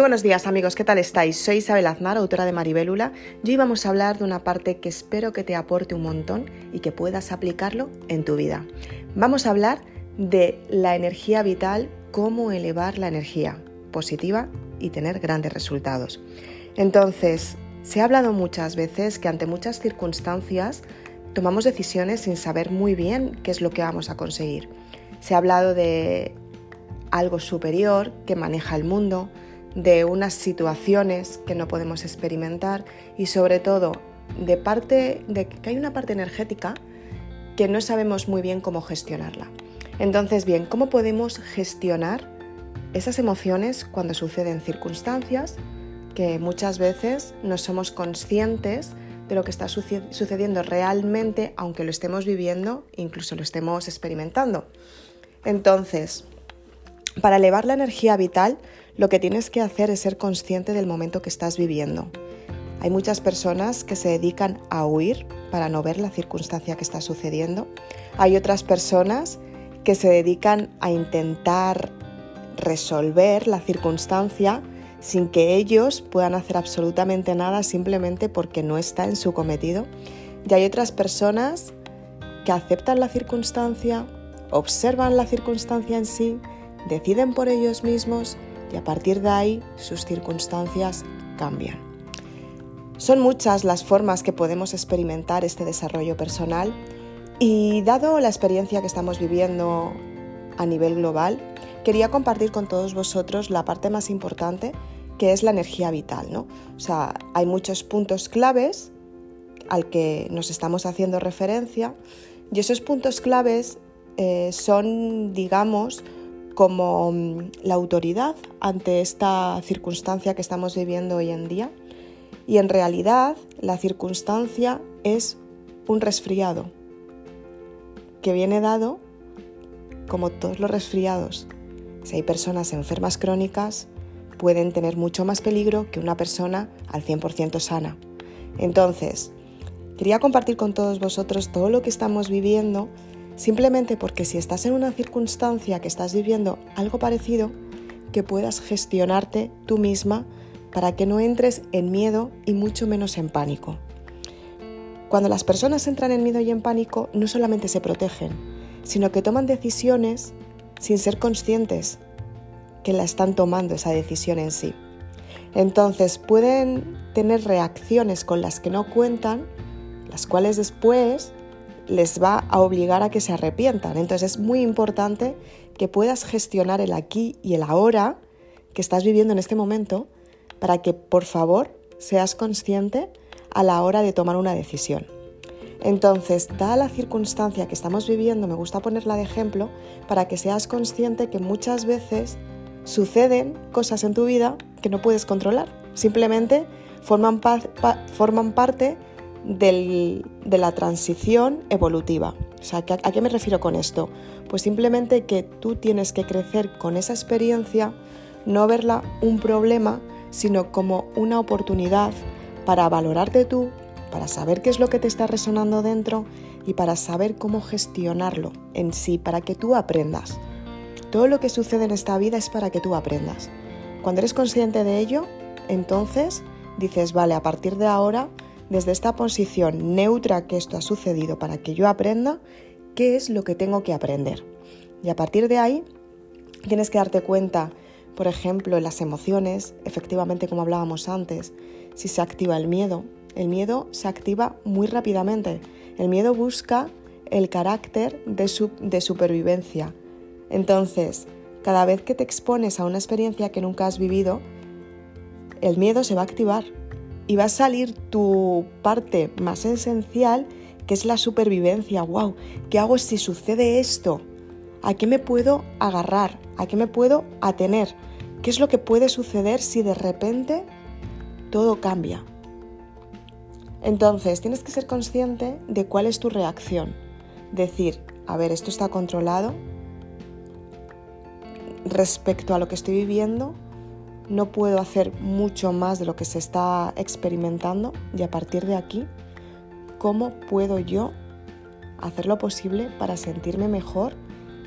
Muy buenos días amigos, ¿qué tal estáis? Soy Isabel Aznar, autora de Maribélula, y hoy vamos a hablar de una parte que espero que te aporte un montón y que puedas aplicarlo en tu vida. Vamos a hablar de la energía vital, cómo elevar la energía positiva y tener grandes resultados. Entonces, se ha hablado muchas veces que ante muchas circunstancias tomamos decisiones sin saber muy bien qué es lo que vamos a conseguir. Se ha hablado de algo superior que maneja el mundo, de unas situaciones que no podemos experimentar y sobre todo de parte de que hay una parte energética que no sabemos muy bien cómo gestionarla. Entonces, bien, ¿cómo podemos gestionar esas emociones cuando suceden circunstancias que muchas veces no somos conscientes de lo que está sucediendo realmente, aunque lo estemos viviendo, incluso lo estemos experimentando? Entonces, para elevar la energía vital, lo que tienes que hacer es ser consciente del momento que estás viviendo. Hay muchas personas que se dedican a huir para no ver la circunstancia que está sucediendo. Hay otras personas que se dedican a intentar resolver la circunstancia sin que ellos puedan hacer absolutamente nada simplemente porque no está en su cometido. Y hay otras personas que aceptan la circunstancia, observan la circunstancia en sí, deciden por ellos mismos y a partir de ahí sus circunstancias cambian. Son muchas las formas que podemos experimentar este desarrollo personal y dado la experiencia que estamos viviendo a nivel global, quería compartir con todos vosotros la parte más importante que es la energía vital. ¿no? O sea, hay muchos puntos claves al que nos estamos haciendo referencia y esos puntos claves eh, son, digamos, como mm, la autoridad ante esta circunstancia que estamos viviendo hoy en día. Y en realidad la circunstancia es un resfriado que viene dado como todos los resfriados. Si hay personas enfermas crónicas, pueden tener mucho más peligro que una persona al 100% sana. Entonces, quería compartir con todos vosotros todo lo que estamos viviendo Simplemente porque si estás en una circunstancia que estás viviendo algo parecido, que puedas gestionarte tú misma para que no entres en miedo y mucho menos en pánico. Cuando las personas entran en miedo y en pánico, no solamente se protegen, sino que toman decisiones sin ser conscientes que la están tomando esa decisión en sí. Entonces pueden tener reacciones con las que no cuentan, las cuales después les va a obligar a que se arrepientan. Entonces es muy importante que puedas gestionar el aquí y el ahora que estás viviendo en este momento para que por favor seas consciente a la hora de tomar una decisión. Entonces, dada la circunstancia que estamos viviendo, me gusta ponerla de ejemplo para que seas consciente que muchas veces suceden cosas en tu vida que no puedes controlar. Simplemente forman, forman parte de la transición evolutiva. O sea, ¿a qué me refiero con esto? Pues simplemente que tú tienes que crecer con esa experiencia, no verla un problema, sino como una oportunidad para valorarte tú, para saber qué es lo que te está resonando dentro y para saber cómo gestionarlo en sí, para que tú aprendas. Todo lo que sucede en esta vida es para que tú aprendas. Cuando eres consciente de ello, entonces dices, vale, a partir de ahora desde esta posición neutra que esto ha sucedido para que yo aprenda qué es lo que tengo que aprender. Y a partir de ahí tienes que darte cuenta, por ejemplo, en las emociones, efectivamente como hablábamos antes, si se activa el miedo. El miedo se activa muy rápidamente. El miedo busca el carácter de, de supervivencia. Entonces, cada vez que te expones a una experiencia que nunca has vivido, el miedo se va a activar y va a salir tu parte más esencial, que es la supervivencia. ¡Wow! ¿Qué hago si sucede esto? ¿A qué me puedo agarrar? ¿A qué me puedo atener? ¿Qué es lo que puede suceder si de repente todo cambia? Entonces, tienes que ser consciente de cuál es tu reacción. Decir, a ver, esto está controlado respecto a lo que estoy viviendo, no puedo hacer mucho más de lo que se está experimentando y a partir de aquí, ¿cómo puedo yo hacer lo posible para sentirme mejor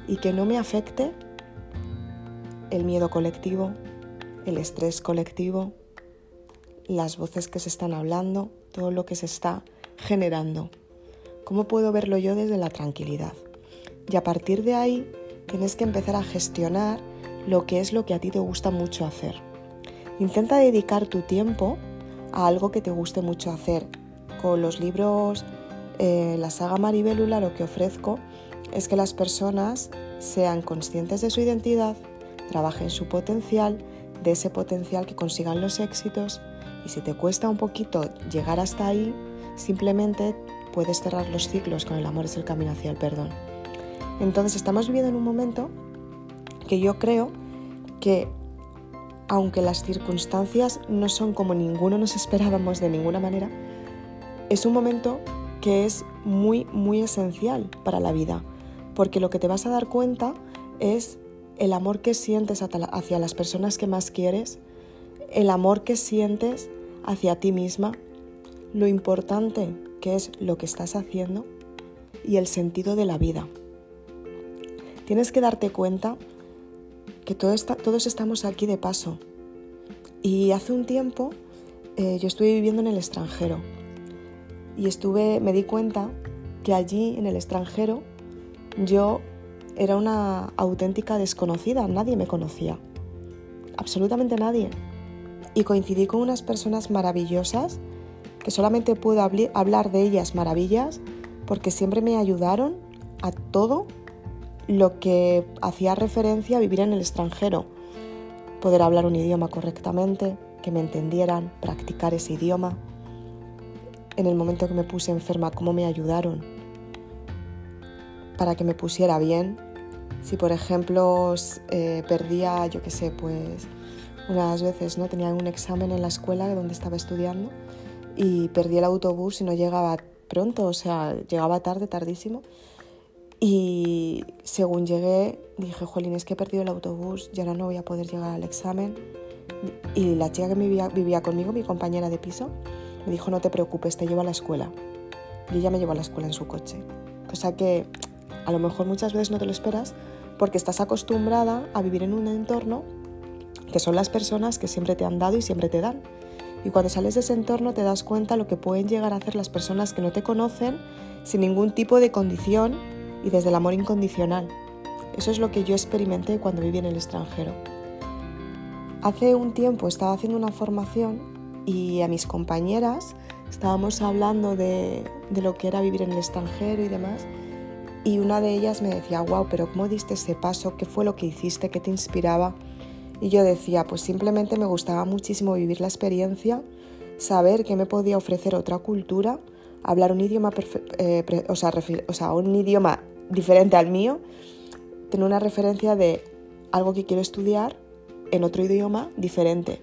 y que no me afecte el miedo colectivo, el estrés colectivo, las voces que se están hablando, todo lo que se está generando. ¿Cómo puedo verlo yo desde la tranquilidad? Y a partir de ahí tienes que empezar a gestionar lo que es lo que a ti te gusta mucho hacer. Intenta dedicar tu tiempo a algo que te guste mucho hacer. Con los libros, eh, la saga Maribélula, lo que ofrezco es que las personas sean conscientes de su identidad, trabajen su potencial, de ese potencial que consigan los éxitos y si te cuesta un poquito llegar hasta ahí, simplemente puedes cerrar los ciclos con el amor es el camino hacia el perdón. Entonces estamos viviendo en un momento que yo creo que aunque las circunstancias no son como ninguno nos esperábamos de ninguna manera, es un momento que es muy, muy esencial para la vida, porque lo que te vas a dar cuenta es el amor que sientes hacia las personas que más quieres, el amor que sientes hacia ti misma, lo importante que es lo que estás haciendo y el sentido de la vida. Tienes que darte cuenta que todos estamos aquí de paso. Y hace un tiempo eh, yo estuve viviendo en el extranjero. Y estuve, me di cuenta que allí en el extranjero yo era una auténtica desconocida, nadie me conocía, absolutamente nadie. Y coincidí con unas personas maravillosas que solamente puedo hablar de ellas maravillas porque siempre me ayudaron a todo lo que hacía referencia a vivir en el extranjero. Poder hablar un idioma correctamente, que me entendieran, practicar ese idioma. En el momento que me puse enferma, cómo me ayudaron para que me pusiera bien. Si por ejemplo eh, perdía, yo qué sé, pues unas veces no tenía un examen en la escuela donde estaba estudiando y perdí el autobús y no llegaba pronto, o sea, llegaba tarde, tardísimo. Y según llegué, dije, Jolín, es que he perdido el autobús y ahora no voy a poder llegar al examen. Y la chica que vivía, vivía conmigo, mi compañera de piso, me dijo, no te preocupes, te llevo a la escuela. Y ella me llevó a la escuela en su coche. Cosa que a lo mejor muchas veces no te lo esperas porque estás acostumbrada a vivir en un entorno que son las personas que siempre te han dado y siempre te dan. Y cuando sales de ese entorno te das cuenta lo que pueden llegar a hacer las personas que no te conocen sin ningún tipo de condición y desde el amor incondicional. Eso es lo que yo experimenté cuando viví en el extranjero. Hace un tiempo estaba haciendo una formación y a mis compañeras estábamos hablando de, de lo que era vivir en el extranjero y demás. Y una de ellas me decía, wow, pero ¿cómo diste ese paso? ¿Qué fue lo que hiciste? ¿Qué te inspiraba? Y yo decía, pues simplemente me gustaba muchísimo vivir la experiencia, saber que me podía ofrecer otra cultura, hablar un idioma, eh, o, sea, o sea, un idioma diferente al mío, tener una referencia de algo que quiero estudiar en otro idioma diferente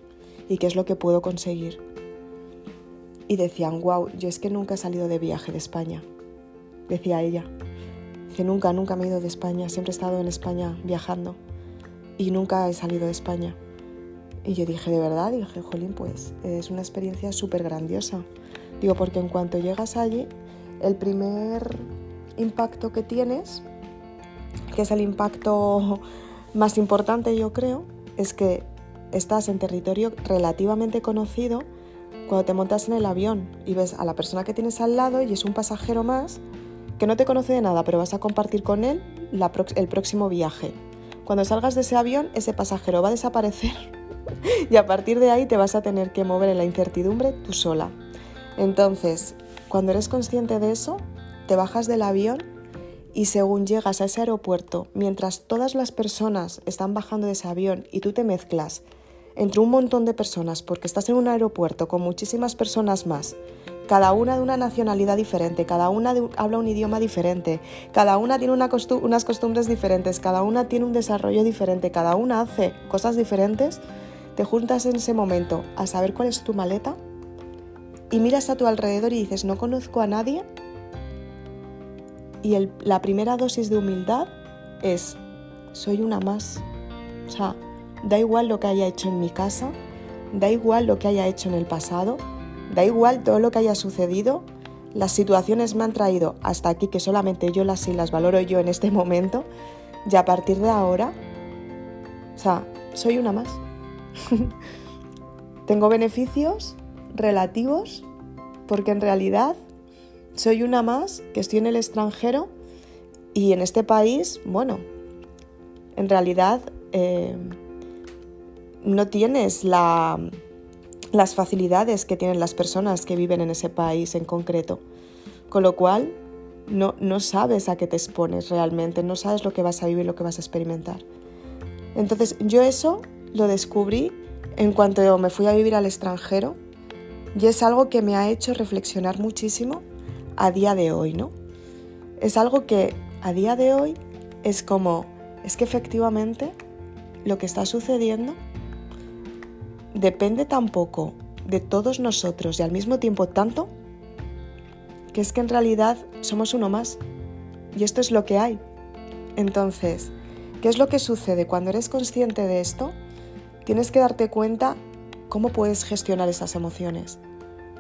y qué es lo que puedo conseguir. Y decían, wow, yo es que nunca he salido de viaje de España, decía ella. Dice, nunca, nunca me he ido de España, siempre he estado en España viajando y nunca he salido de España. Y yo dije, ¿de verdad? Y dije, jolín, pues es una experiencia súper grandiosa. Digo, porque en cuanto llegas allí, el primer impacto que tienes, que es el impacto más importante yo creo, es que estás en territorio relativamente conocido cuando te montas en el avión y ves a la persona que tienes al lado y es un pasajero más que no te conoce de nada, pero vas a compartir con él el próximo viaje. Cuando salgas de ese avión, ese pasajero va a desaparecer y a partir de ahí te vas a tener que mover en la incertidumbre tú sola. Entonces, cuando eres consciente de eso, te bajas del avión y según llegas a ese aeropuerto, mientras todas las personas están bajando de ese avión y tú te mezclas entre un montón de personas, porque estás en un aeropuerto con muchísimas personas más, cada una de una nacionalidad diferente, cada una habla un idioma diferente, cada una tiene unas costumbres diferentes, cada una tiene un desarrollo diferente, cada una hace cosas diferentes, te juntas en ese momento a saber cuál es tu maleta y miras a tu alrededor y dices, no conozco a nadie. Y la primera dosis de humildad es, soy una más. O sea, da igual lo que haya hecho en mi casa, da igual lo que haya hecho en el pasado, Da igual todo lo que haya sucedido, las situaciones me han traído hasta aquí que solamente yo las y las valoro yo en este momento y a partir de ahora, o sea, soy una más. Tengo beneficios relativos porque en realidad soy una más que estoy en el extranjero y en este país, bueno, en realidad eh, no tienes las facilidades que tienen las personas que viven en ese país en concreto. Con lo cual, no, no sabes a qué te expones realmente, no sabes lo que vas a vivir, lo que vas a experimentar. Entonces, yo eso lo descubrí en cuanto me fui a vivir al extranjero y es algo que me ha hecho reflexionar muchísimo a día de hoy, ¿no? Es algo que a día de hoy es como, es que efectivamente lo que está sucediendo depende tampoco de todos nosotros y al mismo tiempo tanto que es que en realidad somos uno más y esto es lo que hay. Entonces, ¿qué es lo que sucede cuando eres consciente de esto? Tienes que darte cuenta cómo puedes gestionar esas emociones.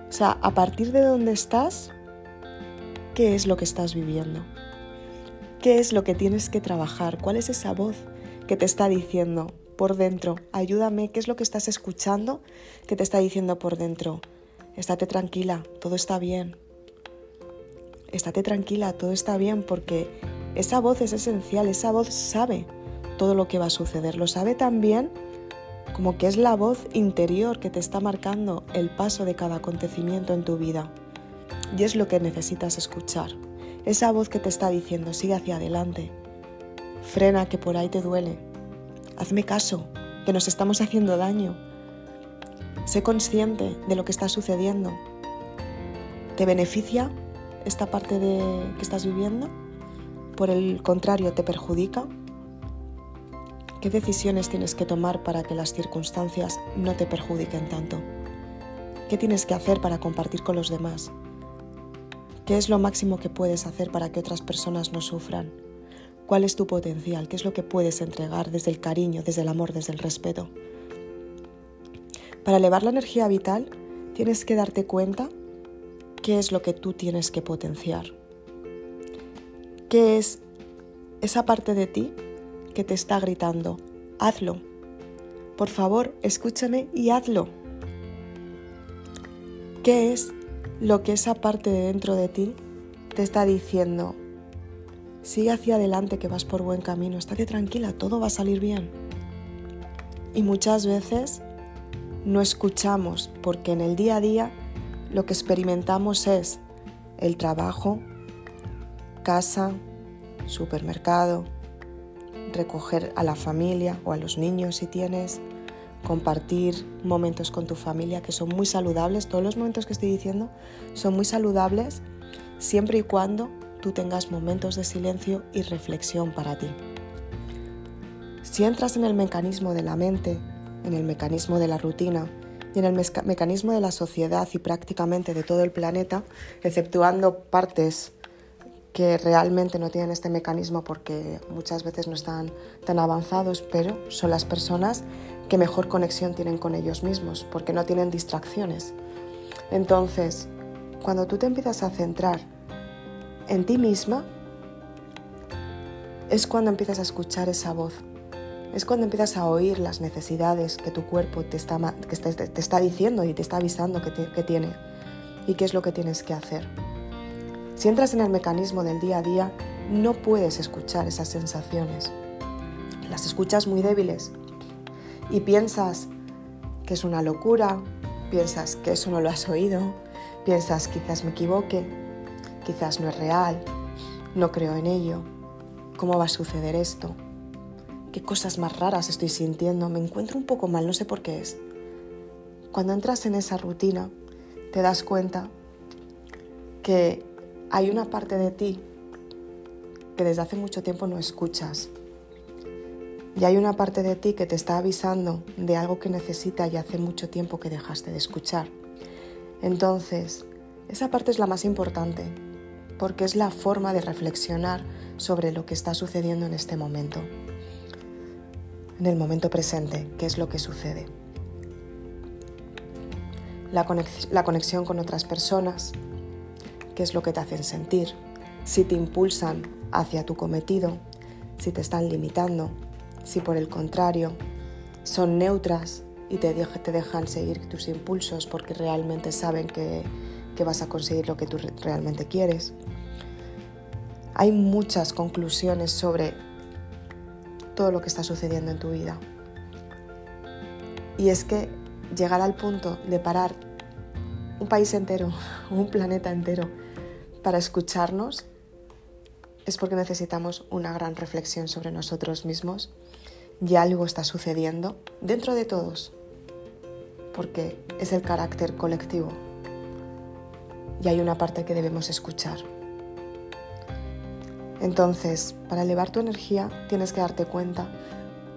O sea, a partir de dónde estás, ¿qué es lo que estás viviendo? ¿Qué es lo que tienes que trabajar? ¿Cuál es esa voz que te está diciendo por dentro? Ayúdame, ¿qué es lo que estás escuchando que te está diciendo por dentro? Estate tranquila, todo está bien. Estate tranquila, todo está bien porque esa voz es esencial, esa voz sabe todo lo que va a suceder, lo sabe también como que es la voz interior que te está marcando el paso de cada acontecimiento en tu vida. Y es lo que necesitas escuchar. Esa voz que te está diciendo, sigue hacia adelante. Frena que por ahí te duele. Hazme caso, que nos estamos haciendo daño. Sé consciente de lo que está sucediendo. ¿Te beneficia esta parte de que estás viviendo? Por el contrario, ¿te perjudica? ¿Qué decisiones tienes que tomar para que las circunstancias no te perjudiquen tanto? ¿Qué tienes que hacer para compartir con los demás? ¿Qué es lo máximo que puedes hacer para que otras personas no sufran? ¿Cuál es tu potencial? ¿Qué es lo que puedes entregar desde el cariño, desde el amor, desde el respeto? Para elevar la energía vital, tienes que darte cuenta qué es lo que tú tienes que potenciar. ¿Qué es esa parte de ti que te está gritando, hazlo. Por favor, escúchame y hazlo. ¿Qué es lo que esa parte de dentro de ti te está diciendo? Sigue hacia adelante que vas por buen camino, estate tranquila, todo va a salir bien. Y muchas veces no escuchamos porque en el día a día lo que experimentamos es el trabajo, casa, supermercado, recoger a la familia o a los niños si tienes, compartir momentos con tu familia que son muy saludables. Todos los momentos que estoy diciendo son muy saludables siempre y cuando tú tengas momentos de silencio y reflexión para ti. Si entras en el mecanismo de la mente, en el mecanismo de la rutina y en el mecanismo de la sociedad y prácticamente de todo el planeta, exceptuando partes que realmente no tienen este mecanismo porque muchas veces no están tan avanzados, pero son las personas que mejor conexión tienen con ellos mismos porque no tienen distracciones. Entonces, cuando tú te empiezas a centrar en ti misma, es cuando empiezas a escuchar esa voz, es cuando empiezas a oír las necesidades que tu cuerpo te está, que te, está diciendo y te está avisando que, que tiene y qué es lo que tienes que hacer. Si entras en el mecanismo del día a día, no puedes escuchar esas sensaciones. Las escuchas muy débiles y piensas que es una locura, piensas que eso no lo has oído, piensas quizás me equivoque, quizás no es real, no creo en ello, ¿cómo va a suceder esto? ¿Qué cosas más raras estoy sintiendo? Me encuentro un poco mal, no sé por qué es. Cuando entras en esa rutina, te das cuenta que hay una parte de ti que desde hace mucho tiempo no escuchas. Y hay una parte de ti que te está avisando de algo que necesita y hace mucho tiempo que dejaste de escuchar. Entonces, esa parte es la más importante, porque es la forma de reflexionar sobre lo que está sucediendo en este momento. En el momento presente, ¿qué es lo que sucede? La, conexión con otras personas, qué es lo que te hacen sentir, si te impulsan hacia tu cometido, si te están limitando, si por el contrario son neutras y te, dejan seguir tus impulsos porque realmente saben que, que vas a conseguir lo que tú realmente quieres. Hay muchas conclusiones sobre todo lo que está sucediendo en tu vida. Y es que llegar al punto de parar un país entero, un planeta entero, para escucharnos, es porque necesitamos una gran reflexión sobre nosotros mismos y algo está sucediendo dentro de todos, porque es el carácter colectivo y hay una parte que debemos escuchar. Entonces, para elevar tu energía tienes que darte cuenta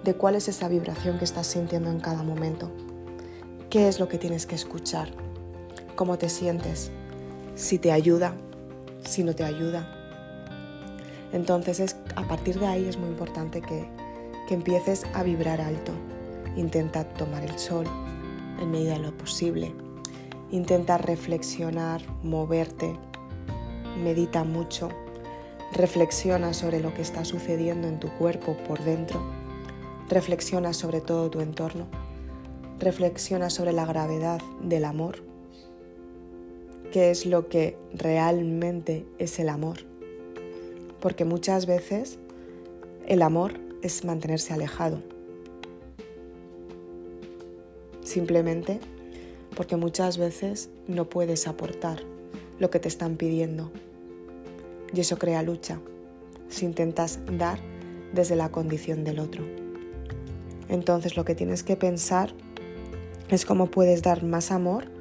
de cuál es esa vibración que estás sintiendo en cada momento. ¿Qué es lo que tienes que escuchar? ¿Cómo te sientes? Si te ayuda, si no te ayuda. Entonces, es, a partir de ahí es muy importante que, que empieces a vibrar alto. Intenta tomar el sol en medida de lo posible. Intenta reflexionar, moverte, medita mucho, reflexiona sobre lo que está sucediendo en tu cuerpo por dentro, reflexiona sobre todo tu entorno, reflexiona sobre la gravedad del amor, qué es lo que realmente es el amor, porque muchas veces el amor es mantenerse alejado, simplemente porque muchas veces no puedes aportar lo que te están pidiendo. Y eso crea lucha si intentas dar desde la condición del otro. Entonces lo que tienes que pensar es cómo puedes dar más amor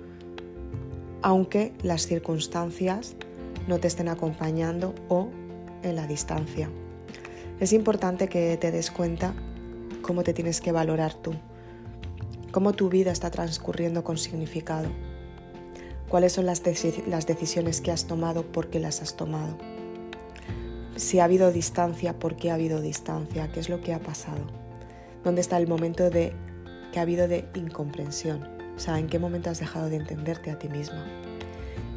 aunque las circunstancias no te estén acompañando o en la distancia. Es importante que te des cuenta cómo te tienes que valorar tú cómo tu vida está transcurriendo con significado, cuáles son las, decisiones que has tomado, por qué las has tomado, si ha habido distancia, por qué ha habido distancia, qué es lo que ha pasado, dónde está el momento de que ha habido de incomprensión, o sea, en qué momento has dejado de entenderte a ti misma.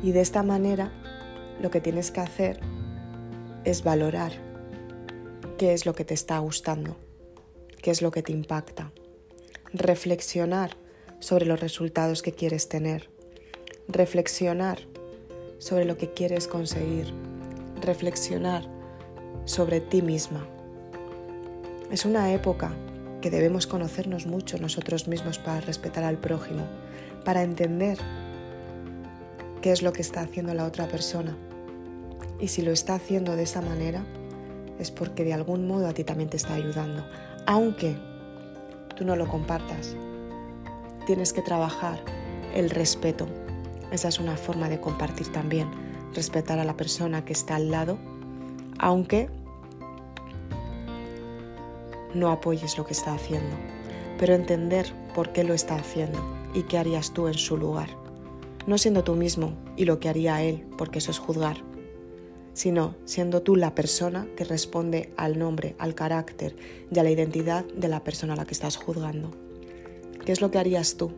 Y de esta manera, lo que tienes que hacer es valorar qué es lo que te está gustando, qué es lo que te impacta, reflexionar sobre los resultados que quieres tener, reflexionar sobre lo que quieres conseguir, reflexionar sobre ti misma. Es una época que debemos conocernos mucho nosotros mismos para respetar al prójimo, para entender qué es lo que está haciendo la otra persona. Y si lo está haciendo de esa manera, es porque de algún modo a ti también te está ayudando, aunque tú no lo compartas. Tienes que trabajar el respeto. Esa es una forma de compartir también, respetar a la persona que está al lado, aunque no apoyes lo que está haciendo, pero entender por qué lo está haciendo y qué harías tú en su lugar, no siendo tú mismo y lo que haría él, porque eso es juzgar sino siendo tú la persona que responde al nombre, al carácter y a la identidad de la persona a la que estás juzgando. ¿Qué es lo que harías tú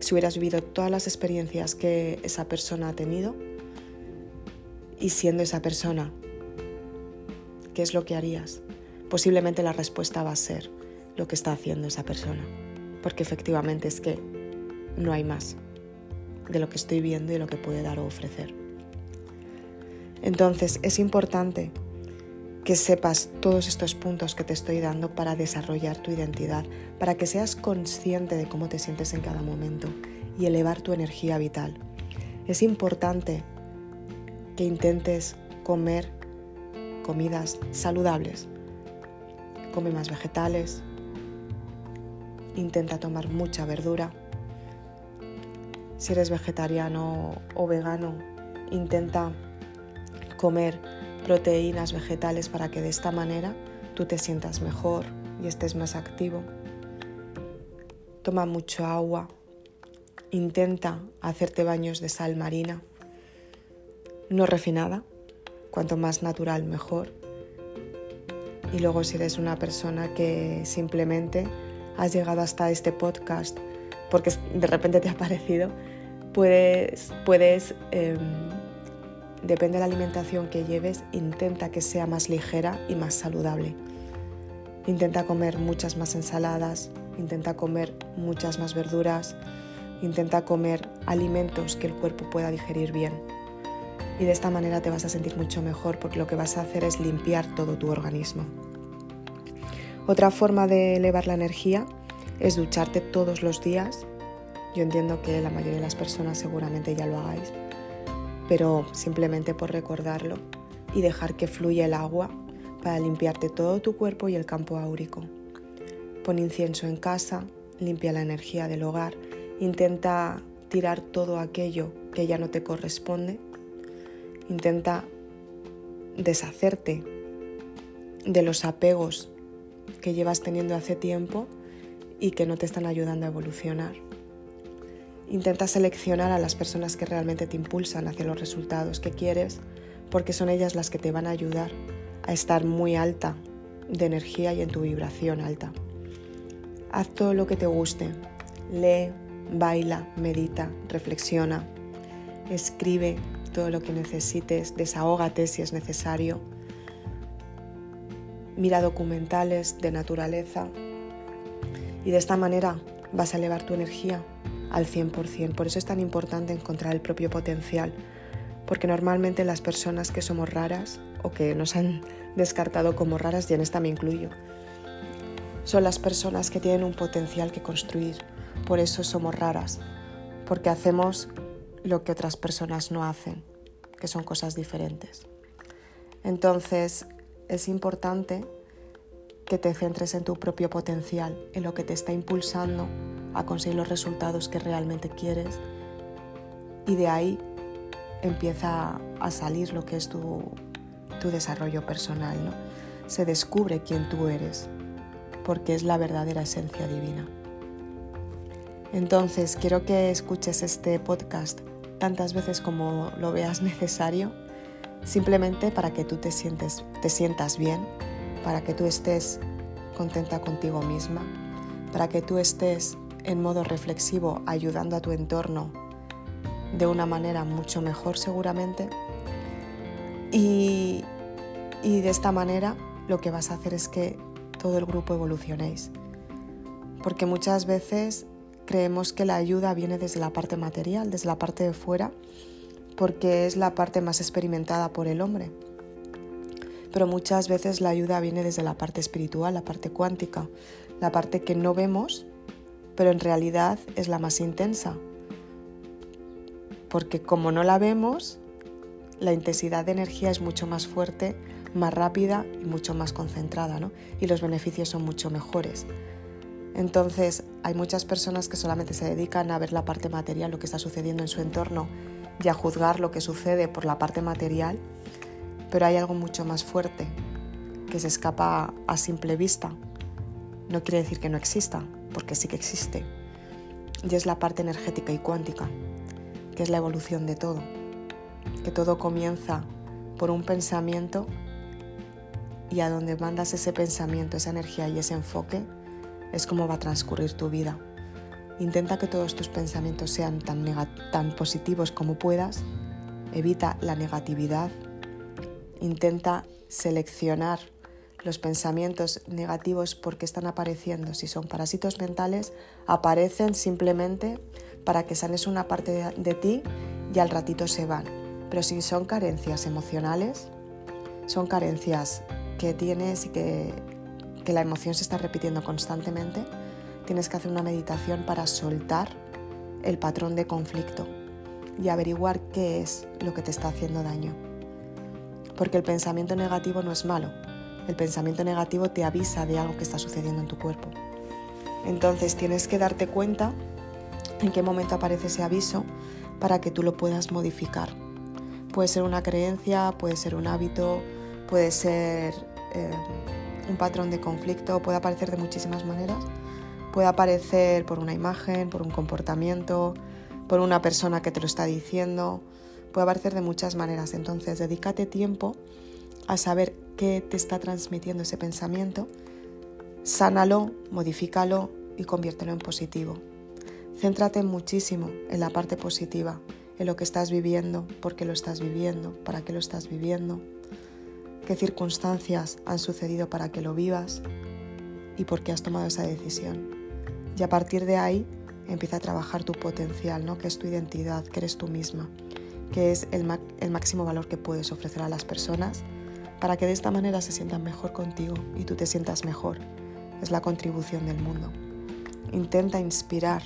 si hubieras vivido todas las experiencias que esa persona ha tenido? Y siendo esa persona, ¿qué es lo que harías? Posiblemente la respuesta va a ser lo que está haciendo esa persona, porque efectivamente es que no hay más de lo que estoy viendo y lo que puede dar o ofrecer. Entonces es importante que sepas todos estos puntos que te estoy dando para desarrollar tu identidad, para que seas consciente de cómo te sientes en cada momento y elevar tu energía vital. Es importante que intentes comer comidas saludables. Come más vegetales, intenta tomar mucha verdura. Si eres vegetariano o vegano, intenta comer proteínas vegetales para que de esta manera tú te sientas mejor y estés más activo. Toma mucho agua. Intenta hacerte baños de sal marina, no refinada, cuanto más natural mejor. Y luego si eres una persona que simplemente has llegado hasta este podcast porque de repente te ha parecido, puedes, puedes em, depende de la alimentación que lleves, intenta que sea más ligera y más saludable. Intenta comer muchas más ensaladas, intenta comer muchas más verduras, intenta comer alimentos que el cuerpo pueda digerir bien. Y de esta manera te vas a sentir mucho mejor porque lo que vas a hacer es limpiar todo tu organismo. Otra forma de elevar la energía es ducharte todos los días. Yo entiendo que la mayoría de las personas seguramente ya lo hagáis, pero simplemente por recordarlo y dejar que fluya el agua para limpiarte todo tu cuerpo y el campo áurico. Pon incienso en casa, limpia la energía del hogar, intenta tirar todo aquello que ya no te corresponde, intenta deshacerte de los apegos que llevas teniendo hace tiempo y que no te están ayudando a evolucionar. Intenta seleccionar a las personas que realmente te impulsan hacia los resultados que quieres, porque son ellas las que te van a ayudar a estar muy alta de energía y en tu vibración alta. Haz todo lo que te guste. Lee, baila, medita, reflexiona, escribe lo que necesites, desahógate si es necesario. Mira documentales de naturaleza y de esta manera vas a elevar tu energía al 100%. Por eso es tan importante encontrar el propio potencial, porque normalmente las personas que somos raras o que nos han descartado como raras, y en esta me incluyo, son las personas que tienen un potencial que construir. Por eso somos raras, porque hacemos lo que otras personas no hacen, que son cosas diferentes. Entonces, es importante que te centres en tu propio potencial, en lo que te está impulsando a conseguir los resultados que realmente quieres y de ahí empieza a salir lo que es tu, desarrollo personal, ¿no? Se descubre quién tú eres, porque es la verdadera esencia divina. Entonces, quiero que escuches este podcast tantas veces como lo veas necesario, simplemente para que tú te, sientes, te sientas bien, para que tú estés contenta contigo misma, para que tú estés en modo reflexivo ayudando a tu entorno de una manera mucho mejor seguramente. Y, y de esta manera lo que vas a hacer es que todo el grupo evolucionéis. Porque muchas veces creemos que la ayuda viene desde la parte material, desde la parte de fuera, porque es la parte más experimentada por el hombre. Pero muchas veces la ayuda viene desde la parte espiritual, la parte cuántica, la parte que no vemos, pero en realidad es la más intensa. Porque como no la vemos, la intensidad de energía es mucho más fuerte, más rápida y mucho más concentrada, ¿no? Y los beneficios son mucho mejores. Entonces, hay muchas personas que solamente se dedican a ver la parte material, lo que está sucediendo en su entorno y a juzgar lo que sucede por la parte material, pero hay algo mucho más fuerte que se escapa a simple vista. No quiere decir que no exista, porque sí que existe. Y es la parte energética y cuántica, que es la evolución de todo. Que todo comienza por un pensamiento y a donde mandas ese pensamiento, esa energía y ese enfoque, es cómo va a transcurrir tu vida. Intenta que todos tus pensamientos sean tan, tan positivos como puedas. Evita la negatividad. Intenta seleccionar los pensamientos negativos porque están apareciendo. Si son parásitos mentales, aparecen simplemente para que sanes una parte de, de ti y al ratito se van. Pero si son carencias emocionales, son carencias que tienes y que que la emoción se está repitiendo constantemente, tienes que hacer una meditación para soltar el patrón de conflicto y averiguar qué es lo que te está haciendo daño. Porque el pensamiento negativo no es malo, el pensamiento negativo te avisa de algo que está sucediendo en tu cuerpo. Entonces tienes que darte cuenta en qué momento aparece ese aviso para que tú lo puedas modificar. Puede ser una creencia, puede ser un hábito, puede ser eh, un patrón de conflicto puede aparecer de muchísimas maneras. Puede aparecer por una imagen, por un comportamiento, por una persona que te lo está diciendo. Puede aparecer de muchas maneras. Entonces, dedícate tiempo a saber qué te está transmitiendo ese pensamiento. Sánalo, modifícalo y conviértelo en positivo. Céntrate muchísimo en la parte positiva, en lo que estás viviendo, por qué lo estás viviendo, para qué lo estás viviendo qué circunstancias han sucedido para que lo vivas y por qué has tomado esa decisión. y a partir de ahí empieza a trabajar tu potencial, ¿no? que es tu identidad, que eres tú misma, que es el, el máximo valor que puedes ofrecer a las personas para que de esta manera se sientan mejor contigo y tú te sientas mejor. Es la contribución del mundo. Intenta inspirar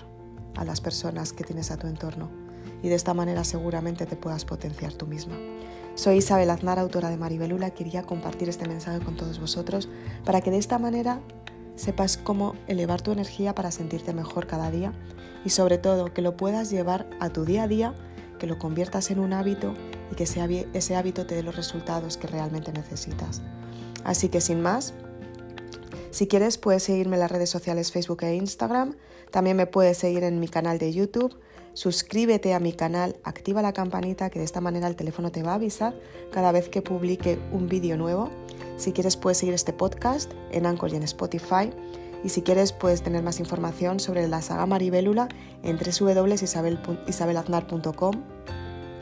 a las personas que tienes a tu entorno y de esta manera seguramente te puedas potenciar tú misma. Soy Isabel Aznar, autora de Maribelula. Quería compartir este mensaje con todos vosotros para que de esta manera sepas cómo elevar tu energía para sentirte mejor cada día y sobre todo que lo puedas llevar a tu día a día, que lo conviertas en un hábito y que ese hábito te dé los resultados que realmente necesitas. Así que sin más, si quieres puedes seguirme en las redes sociales Facebook e Instagram, también me puedes seguir en mi canal de YouTube, suscríbete a mi canal, activa la campanita que de esta manera el teléfono te va a avisar cada vez que publique un vídeo nuevo. Si quieres puedes seguir este podcast en Anchor y en Spotify. Y si quieres puedes tener más información sobre la saga Maribélula en www.isabelaznar.com.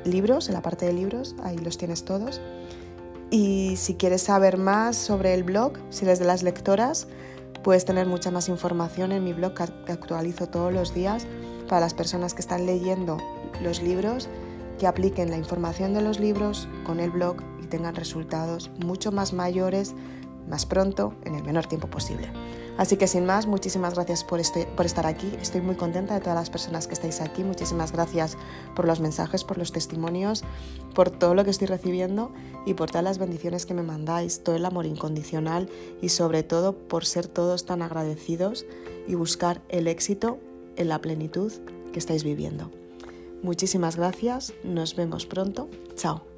Libros, en la parte de libros, ahí los tienes todos. Y si quieres saber más sobre el blog, si eres de las lectoras, puedes tener mucha más información en mi blog que actualizo todos los días para las personas que están leyendo los libros, que apliquen la información de los libros con el blog y tengan resultados mucho más mayores, más pronto, en el menor tiempo posible. Así que sin más, muchísimas gracias por, este, por estar aquí. Estoy muy contenta de todas las personas que estáis aquí. Muchísimas gracias por los mensajes, por los testimonios, por todo lo que estoy recibiendo y por todas las bendiciones que me mandáis, todo el amor incondicional y sobre todo por ser todos tan agradecidos y buscar el éxito en la plenitud que estáis viviendo. Muchísimas gracias, nos vemos pronto. Chao.